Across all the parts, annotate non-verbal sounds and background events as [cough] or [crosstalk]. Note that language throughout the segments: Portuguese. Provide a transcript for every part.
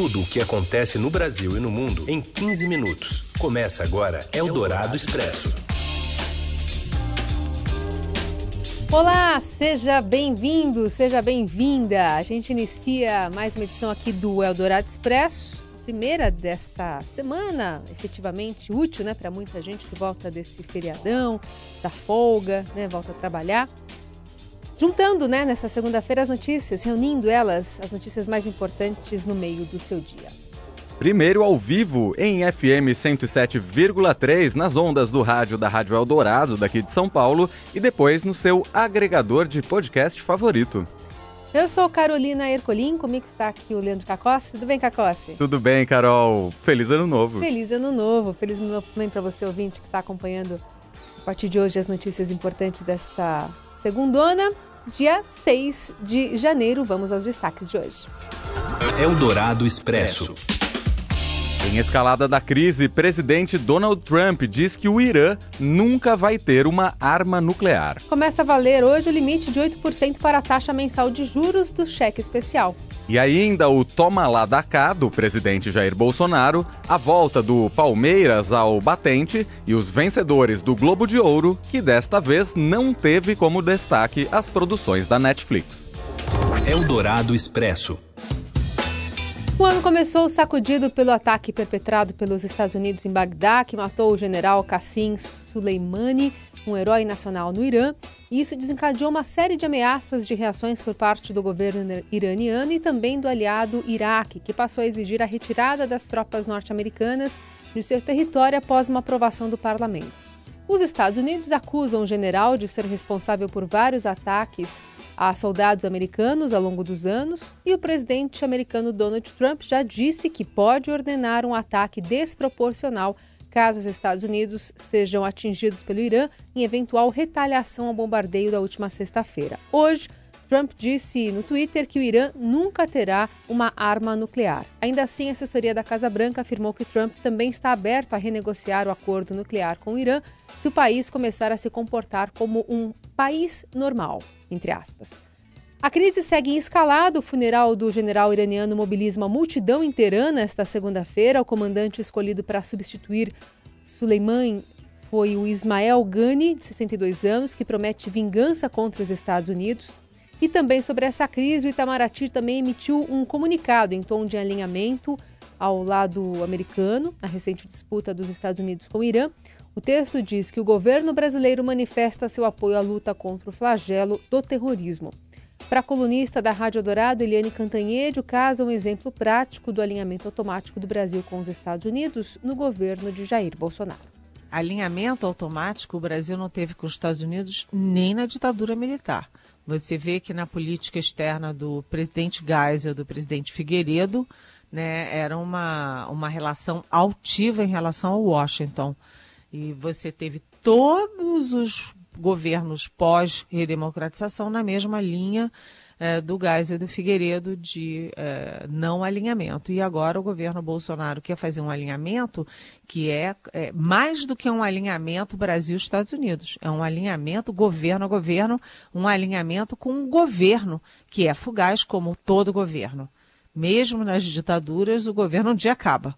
Tudo o que acontece no Brasil e no mundo em 15 minutos. Começa agora Eldorado Expresso. Olá, seja bem-vindo, seja bem-vinda. A gente inicia mais uma edição aqui do Eldorado Expresso, primeira desta semana, efetivamente útil, né, para muita gente que volta desse feriadão, da folga, né, volta a trabalhar juntando né, nessa segunda-feira as notícias, reunindo elas, as notícias mais importantes no meio do seu dia. Primeiro ao vivo em FM 107,3 nas ondas do rádio da Rádio Eldorado daqui de São Paulo e depois no seu agregador de podcast favorito. Eu sou Carolina Ercolim, comigo está aqui o Leandro Cacossi. Tudo bem, Cacossi? Tudo bem, Carol. Feliz ano novo. Feliz ano novo. Feliz ano novo também para você, ouvinte, que está acompanhando a partir de hoje as notícias importantes desta segundona dia 6 de janeiro. Vamos aos destaques de hoje. Eldorado Expresso. Em escalada da crise, presidente Donald Trump diz que o Irã nunca vai ter uma arma nuclear. Começa a valer hoje o limite de 8% para a taxa mensal de juros do cheque especial. E ainda o toma lá da cá do presidente Jair Bolsonaro, a volta do Palmeiras ao batente e os vencedores do Globo de Ouro, que desta vez não teve como destaque as produções da Netflix. Eldorado Expresso. O ano começou sacudido pelo ataque perpetrado pelos Estados Unidos em Bagdá, que matou o general Qassim Soleimani, um herói nacional no Irã, e isso desencadeou uma série de ameaças de reações por parte do governo iraniano e também do aliado Iraque, que passou a exigir a retirada das tropas norte-americanas de seu território após uma aprovação do parlamento. Os Estados Unidos acusam o general de ser responsável por vários ataques a soldados americanos ao longo dos anos, e o presidente americano Donald Trump já disse que pode ordenar um ataque desproporcional caso os Estados Unidos sejam atingidos pelo Irã em eventual retaliação ao bombardeio da última sexta-feira. Hoje, Trump disse no Twitter que o Irã nunca terá uma arma nuclear. Ainda assim, a assessoria da Casa Branca afirmou que Trump também está aberto a renegociar o acordo nuclear com o Irã se o país começar a se comportar como um país normal, entre aspas. A crise segue em escalada. O funeral do general iraniano mobiliza uma multidão em Teherã nesta segunda-feira. O comandante escolhido para substituir Suleiman foi o Ismael Ghani, de 62 anos, que promete vingança contra os Estados Unidos. E também sobre essa crise, o Itamaraty também emitiu um comunicado em tom de alinhamento ao lado americano, na recente disputa dos Estados Unidos com o Irã. O texto diz que o governo brasileiro manifesta seu apoio à luta contra o flagelo do terrorismo. Para a colunista da Rádio Dourado, Eliane Cantanhede, o caso é um exemplo prático do alinhamento automático do Brasil com os Estados Unidos no governo de Jair Bolsonaro. Alinhamento automático o Brasil não teve com os Estados Unidos nem na ditadura militar. Você vê que na política externa do presidente Geisel, do presidente Figueiredo, né, era uma, uma relação altiva em relação ao Washington. E você teve todos os governos pós-redemocratização na mesma linha é, do Geisel e do Figueiredo de é, não alinhamento. E agora o governo Bolsonaro quer fazer um alinhamento que é, é mais do que um alinhamento Brasil-Estados Unidos. É um alinhamento governo a governo, um alinhamento com um governo que é fugaz, como todo governo. Mesmo nas ditaduras, o governo um dia acaba.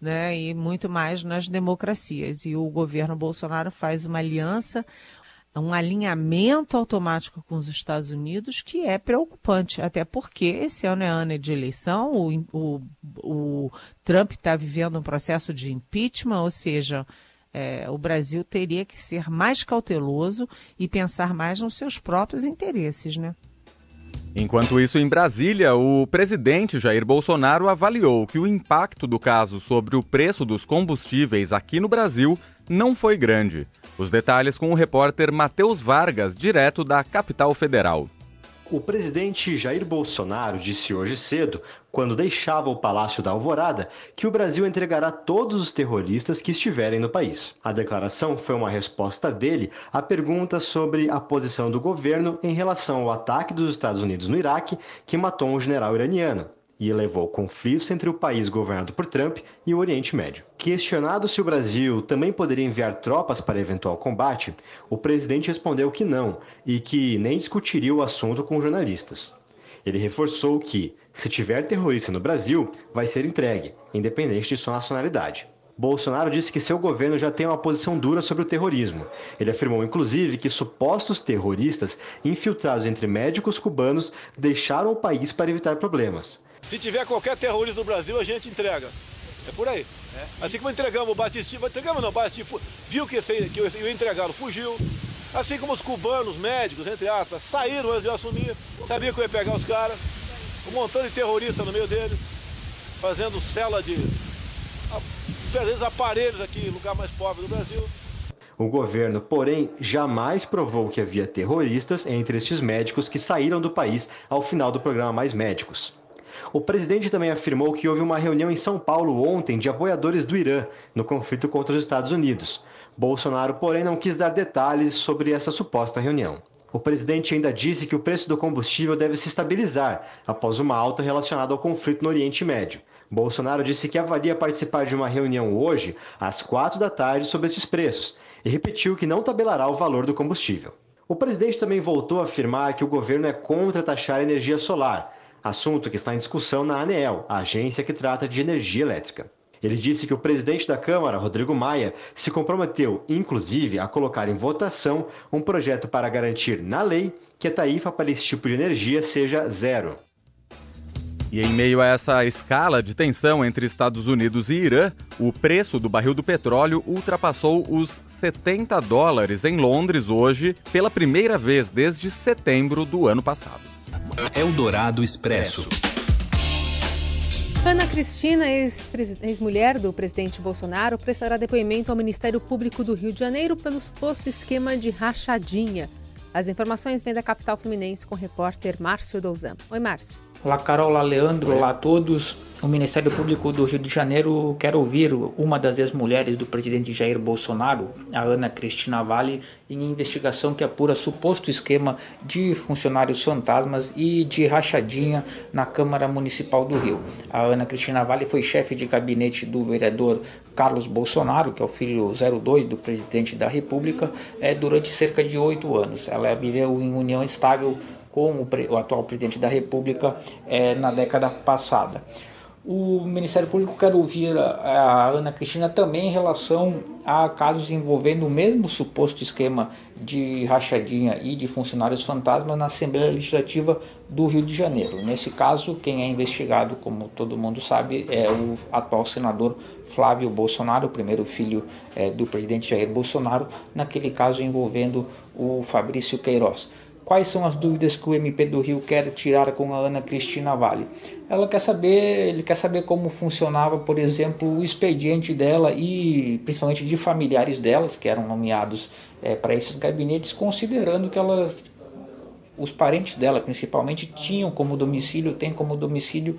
Né, e muito mais nas democracias. E o governo Bolsonaro faz uma aliança, um alinhamento automático com os Estados Unidos que é preocupante, até porque esse ano é ano de eleição, o, o, o Trump está vivendo um processo de impeachment, ou seja, é, o Brasil teria que ser mais cauteloso e pensar mais nos seus próprios interesses, né? Enquanto isso, em Brasília, o presidente Jair Bolsonaro avaliou que o impacto do caso sobre o preço dos combustíveis aqui no Brasil não foi grande. Os detalhes com o repórter Matheus Vargas, direto da capital federal. O presidente Jair Bolsonaro disse hoje cedo, quando deixava o Palácio da Alvorada, que o Brasil entregará todos os terroristas que estiverem no país. A declaração foi uma resposta dele à pergunta sobre a posição do governo em relação ao ataque dos Estados Unidos no Iraque, que matou um general iraniano e elevou conflitos entre o país governado por Trump e o Oriente Médio. Questionado se o Brasil também poderia enviar tropas para eventual combate, o presidente respondeu que não e que nem discutiria o assunto com jornalistas. Ele reforçou que, se tiver terrorista no Brasil, vai ser entregue, independente de sua nacionalidade. Bolsonaro disse que seu governo já tem uma posição dura sobre o terrorismo. Ele afirmou, inclusive, que supostos terroristas infiltrados entre médicos cubanos deixaram o país para evitar problemas. Se tiver qualquer terrorista no Brasil, a gente entrega. É por aí. É. Assim como entregamos o Batistinho, entregamos não, o Batistinho viu que, esse, que o entregado fugiu. Assim como os cubanos, médicos, entre aspas, saíram antes de eu assumir, sabia que eu ia pegar os caras, um montão de terrorista no meio deles, fazendo cela de vezes aparelhos aqui, lugar mais pobre do Brasil. O governo, porém, jamais provou que havia terroristas entre estes médicos que saíram do país ao final do programa Mais Médicos. O presidente também afirmou que houve uma reunião em São Paulo ontem de apoiadores do Irã no conflito contra os Estados Unidos. Bolsonaro, porém, não quis dar detalhes sobre essa suposta reunião. O presidente ainda disse que o preço do combustível deve se estabilizar após uma alta relacionada ao conflito no Oriente Médio. Bolsonaro disse que avalia participar de uma reunião hoje, às quatro da tarde, sobre esses preços e repetiu que não tabelará o valor do combustível. O presidente também voltou a afirmar que o governo é contra taxar energia solar, assunto que está em discussão na ANEEL, a agência que trata de energia elétrica. Ele disse que o presidente da Câmara, Rodrigo Maia, se comprometeu, inclusive, a colocar em votação um projeto para garantir na lei que a tarifa para esse tipo de energia seja zero. E em meio a essa escala de tensão entre Estados Unidos e Irã, o preço do barril do petróleo ultrapassou os 70 dólares em Londres hoje, pela primeira vez desde setembro do ano passado. Eldorado Expresso. Ana Cristina, ex-mulher do presidente Bolsonaro, prestará depoimento ao Ministério Público do Rio de Janeiro pelo suposto esquema de rachadinha. As informações vêm da capital fluminense com o repórter Márcio Douzan. Oi, Márcio. Olá, Carol, olá, Leandro, olá a todos. O Ministério Público do Rio de Janeiro quer ouvir uma das ex-mulheres do presidente Jair Bolsonaro, a Ana Cristina Vale, em investigação que apura suposto esquema de funcionários fantasmas e de rachadinha na Câmara Municipal do Rio. A Ana Cristina Vale foi chefe de gabinete do vereador Carlos Bolsonaro, que é o filho 02 do presidente da República, é, durante cerca de oito anos. Ela viveu em união estável com o, atual presidente da República é, na década passada. O Ministério Público quer ouvir a, a Ana Cristina também em relação a casos envolvendo o mesmo suposto esquema de rachadinha e de funcionários fantasma na Assembleia Legislativa do Rio de Janeiro. Nesse caso, quem é investigado, como todo mundo sabe, é o atual senador Flávio Bolsonaro, o primeiro filho é, do presidente Jair Bolsonaro, naquele caso envolvendo o Fabrício Queiroz. Quais são as dúvidas que o MP do Rio quer tirar com a Ana Cristina Vale? Ela quer saber, ele quer saber como funcionava, por exemplo, o expediente dela e principalmente de familiares delas que eram nomeados é, para esses gabinetes, considerando que ela, os parentes dela, principalmente, tinham como domicílio, tem como domicílio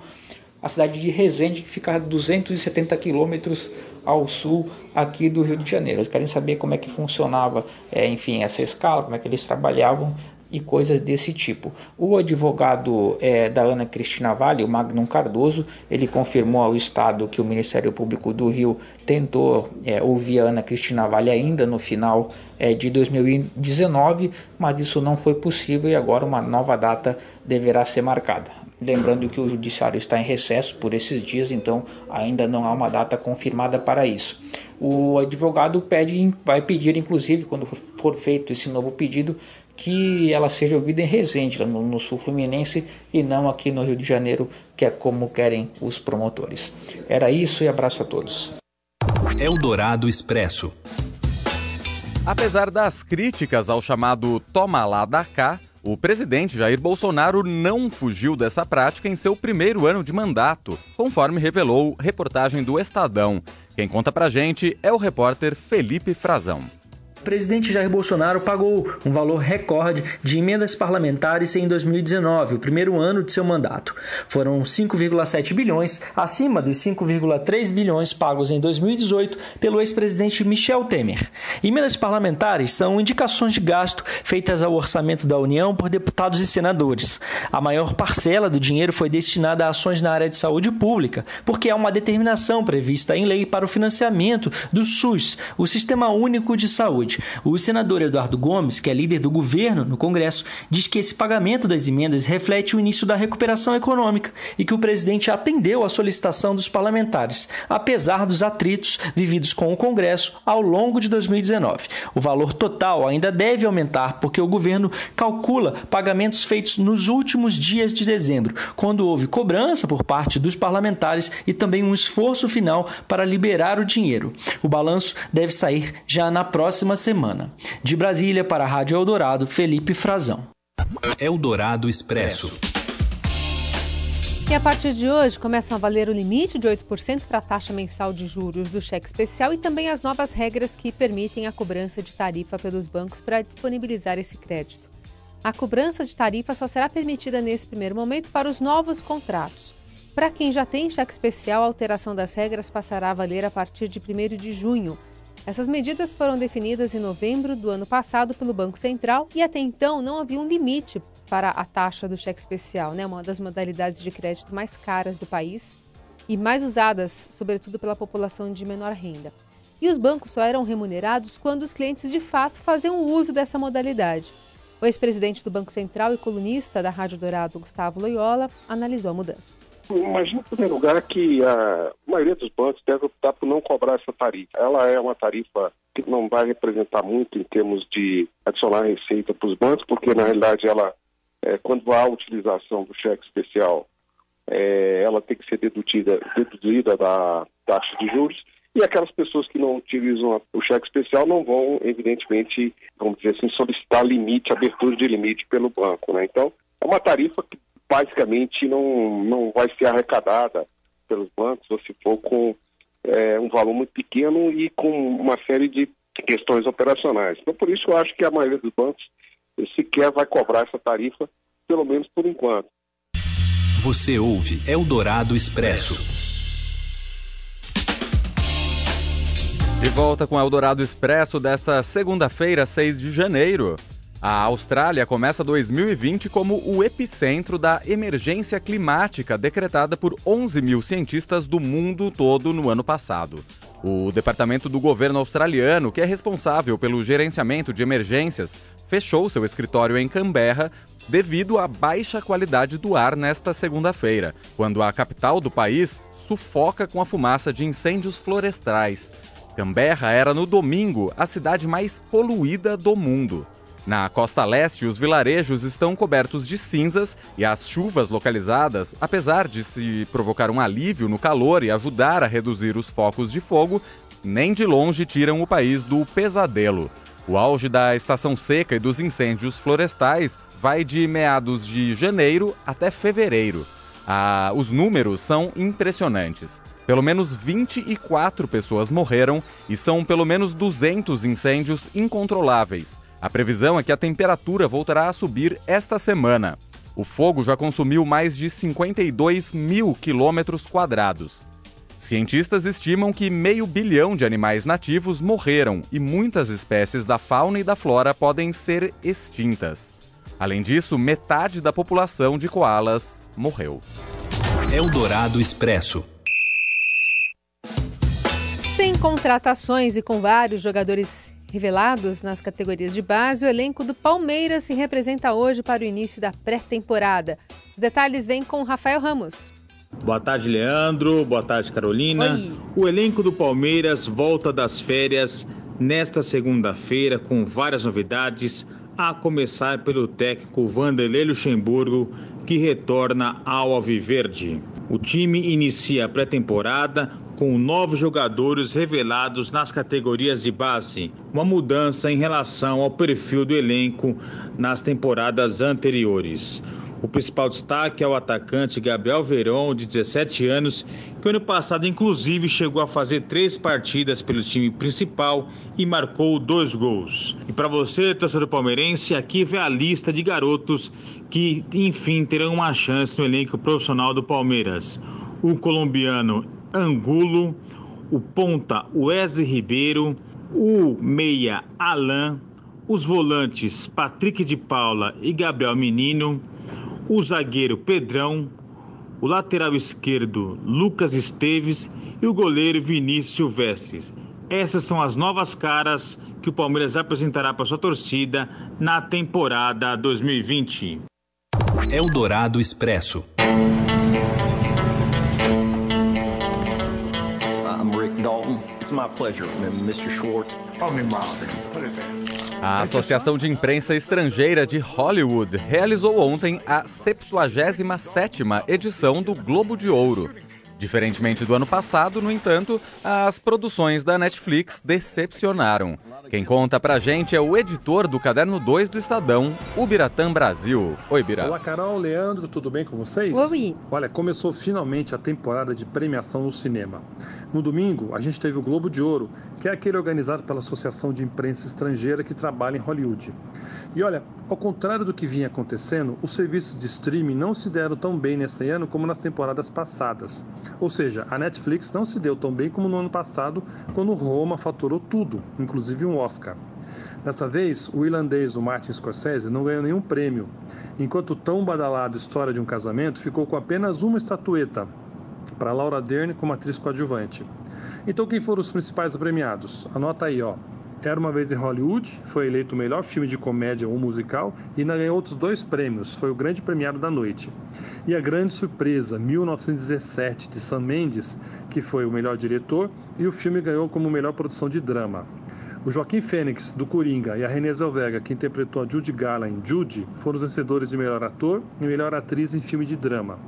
a cidade de Resende, que fica a 270 quilômetros ao sul aqui do Rio de Janeiro. Eles querem saber como é que funcionava, é, enfim, essa escala, como é que eles trabalhavam e coisas desse tipo. O advogado é, da Ana Cristina Vale, o Magnum Cardoso, ele confirmou ao Estado que o Ministério Público do Rio tentou é, ouvir a Ana Cristina Vale ainda no final é, de 2019, mas isso não foi possível e agora uma nova data deverá ser marcada. Lembrando que o judiciário está em recesso por esses dias, então ainda não há uma data confirmada para isso. O advogado pede, vai pedir, inclusive, quando for feito esse novo pedido, que ela seja ouvida em Resende, no, no, sul fluminense, e não aqui no Rio de Janeiro, que é como querem os promotores. Era isso e abraço a todos. Eldorado Expresso. Apesar das críticas ao chamado Toma lá da cá, o presidente Jair Bolsonaro não fugiu dessa prática em seu primeiro ano de mandato, conforme revelou reportagem do Estadão. Quem conta pra gente é o repórter Felipe Frazão. O presidente Jair Bolsonaro pagou um valor recorde de emendas parlamentares em 2019, o primeiro ano de seu mandato. Foram 5,7 bilhões, acima dos 5,3 bilhões pagos em 2018 pelo ex-presidente Michel Temer. Emendas parlamentares são indicações de gasto feitas ao orçamento da União por deputados e senadores. A maior parcela do dinheiro foi destinada a ações na área de saúde pública, porque há uma determinação prevista em lei para o financiamento do SUS, o Sistema Único de Saúde. O senador Eduardo Gomes, que é líder do governo no Congresso, diz que esse pagamento das emendas reflete o início da recuperação econômica e que o presidente atendeu à solicitação dos parlamentares, apesar dos atritos vividos com o Congresso ao longo de 2019. O valor total ainda deve aumentar porque o governo calcula pagamentos feitos nos últimos dias de dezembro, quando houve cobrança por parte dos parlamentares e também um esforço final para liberar o dinheiro. O balanço deve sair já na próxima semana. De Brasília para a Rádio Eldorado, Felipe Frazão. Eldorado Expresso. E a partir de hoje começam a valer o limite de 8% para a taxa mensal de juros do cheque especial e também as novas regras que permitem a cobrança de tarifa pelos bancos para disponibilizar esse crédito. A cobrança de tarifa só será permitida nesse primeiro momento para os novos contratos. Para quem já tem cheque especial, a alteração das regras passará a valer a partir de 1 de junho. Essas medidas foram definidas em novembro do ano passado pelo Banco Central e até então não havia um limite para a taxa do cheque especial, né? uma das modalidades de crédito mais caras do país e mais usadas, sobretudo pela população de menor renda. E os bancos só eram remunerados quando os clientes de fato faziam uso dessa modalidade. O ex-presidente do Banco Central e colunista da Rádio Dourado, Gustavo Loyola, analisou a mudança. Imagina, em primeiro lugar, que a maioria dos bancos deve optar por não cobrar essa tarifa. Ela é uma tarifa que não vai representar muito em termos de adicionar receita para os bancos, porque na realidade ela é, quando há utilização do cheque especial, é, ela tem que ser deduzida, deduzida da taxa de juros, e aquelas pessoas que não utilizam o cheque especial não vão, evidentemente, vamos dizer assim, solicitar limite, abertura de limite pelo banco. Né? Então, é uma tarifa que basicamente não, não vai ser arrecadada pelos bancos, ou se for com é, um valor muito pequeno e com uma série de questões operacionais. Então, por isso eu acho que a maioria dos bancos sequer vai cobrar essa tarifa, pelo menos por enquanto. Você ouve Eldorado Expresso. De volta com Eldorado Expresso desta segunda-feira, 6 de janeiro. A Austrália começa 2020 como o epicentro da emergência climática decretada por 11 mil cientistas do mundo todo no ano passado. O departamento do governo australiano, que é responsável pelo gerenciamento de emergências, fechou seu escritório em Canberra devido à baixa qualidade do ar nesta segunda-feira, quando a capital do país sufoca com a fumaça de incêndios florestais. Canberra era no domingo a cidade mais poluída do mundo. Na costa leste, os vilarejos estão cobertos de cinzas e as chuvas localizadas, apesar de se provocar um alívio no calor e ajudar a reduzir os focos de fogo, nem de longe tiram o país do pesadelo. O auge da estação seca e dos incêndios florestais vai de meados de janeiro até fevereiro. Ah, os números são impressionantes. Pelo menos 24 pessoas morreram e são pelo menos 200 incêndios incontroláveis. A previsão é que a temperatura voltará a subir esta semana. O fogo já consumiu mais de 52 mil quilômetros quadrados. Cientistas estimam que meio bilhão de animais nativos morreram e muitas espécies da fauna e da flora podem ser extintas. Além disso, metade da população de koalas morreu. Eldorado Expresso. Sem contratações e com vários jogadores Revelados nas categorias de base, o elenco do Palmeiras se representa hoje para o início da pré-temporada. Os detalhes vêm com Rafael Ramos. Boa tarde, Leandro. Boa tarde, Carolina. Oi. O elenco do Palmeiras volta das férias nesta segunda-feira com várias novidades, a começar pelo técnico Vanderlei Luxemburgo, que retorna ao Alviverde. O time inicia a pré-temporada com novos jogadores revelados nas categorias de base, uma mudança em relação ao perfil do elenco nas temporadas anteriores. O principal destaque é o atacante Gabriel Verón, de 17 anos, que ano passado inclusive chegou a fazer três partidas pelo time principal e marcou dois gols. E para você, torcedor palmeirense, aqui vem a lista de garotos que enfim terão uma chance no elenco profissional do Palmeiras. O colombiano Angulo, o ponta Wesley Ribeiro, o meia Alain, os volantes Patrick de Paula e Gabriel Menino, o zagueiro Pedrão, o lateral esquerdo Lucas Esteves e o goleiro Vinícius Silvestres. Essas são as novas caras que o Palmeiras apresentará para sua torcida na temporada 2020. Eldorado Expresso. I'm Rick Dalton. It's my pleasure, Mr. Schwartz. Call me Marvin. Put it there. A Associação de Imprensa Estrangeira de Hollywood realizou ontem a 77ª edição do Globo de Ouro. Diferentemente do ano passado, no entanto, as produções da Netflix decepcionaram. Quem conta pra gente é o editor do Caderno 2 do Estadão, o Biratã Brasil. Oi, Bira. Olá, Carol, Leandro, tudo bem com vocês? Oi. Olha, começou finalmente a temporada de premiação no cinema. No domingo, a gente teve o Globo de Ouro, que é aquele organizado pela Associação de Imprensa Estrangeira que trabalha em Hollywood. E olha, ao contrário do que vinha acontecendo, os serviços de streaming não se deram tão bem nesse ano como nas temporadas passadas. Ou seja, a Netflix não se deu tão bem como no ano passado, quando Roma faturou tudo, inclusive um Oscar. Dessa vez, o irlandês do Martin Scorsese não ganhou nenhum prêmio, enquanto o tão badalado História de um Casamento ficou com apenas uma estatueta, para Laura Dern como atriz coadjuvante. Então, quem foram os principais premiados? Anota aí, ó. Era uma vez em Hollywood, foi eleito o melhor filme de comédia ou musical e ainda ganhou outros dois prêmios, foi o grande premiado da noite. E a grande surpresa, 1917, de Sam Mendes, que foi o melhor diretor, e o filme ganhou como melhor produção de drama. O Joaquim Fênix, do Coringa, e a Renée Zellweger, que interpretou a Judy Garland em Judy, foram os vencedores de melhor ator e melhor atriz em filme de drama.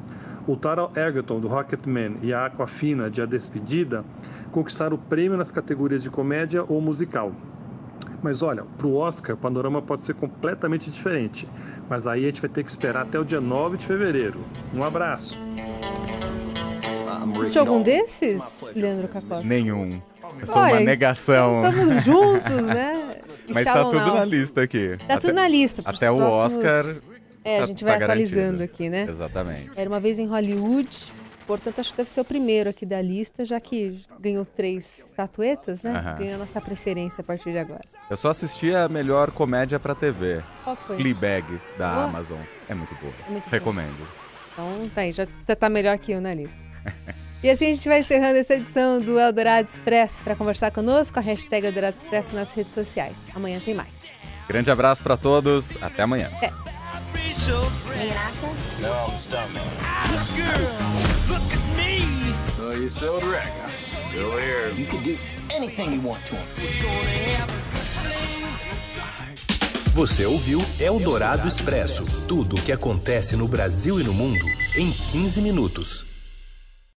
O Taron Egerton, do Rocketman, e a Aquafina, de A Despedida, conquistaram o prêmio nas categorias de comédia ou musical. Mas olha, para o Oscar, o panorama pode ser completamente diferente. Mas aí a gente vai ter que esperar até o dia 9 de fevereiro. Um abraço. Assistiu algum desses, Leandro Cacosta? Nenhum. Eu sou uma negação. Estamos juntos, né? [laughs] Mas tá tudo na lista aqui. Tá tudo na lista. Até o próximos... Oscar. É, a gente vai tá atualizando garantido. aqui, né? Exatamente. Era uma vez em Hollywood, portanto acho que deve ser o primeiro aqui da lista, já que ganhou três estatuetas, né? Aham. Ganhou a nossa preferência a partir de agora. Eu só assisti a melhor comédia pra TV. Qual foi? Fleabag, da Boa? Amazon. É muito boa. É muito boa. Recomendo. Então tá aí, já, já tá melhor que eu na lista. E assim a gente vai encerrando essa edição do Eldorado Expresso. Para conversar conosco, a hashtag Eldorado Expresso nas redes sociais. Amanhã tem mais. Grande abraço pra todos. Até amanhã. É. No, I'm stuntman. Look at me. So you still wreck? Still here. You can do anything you want to him. Você ouviu Eldorado Expresso tudo o que acontece no Brasil e no mundo em 15 minutos.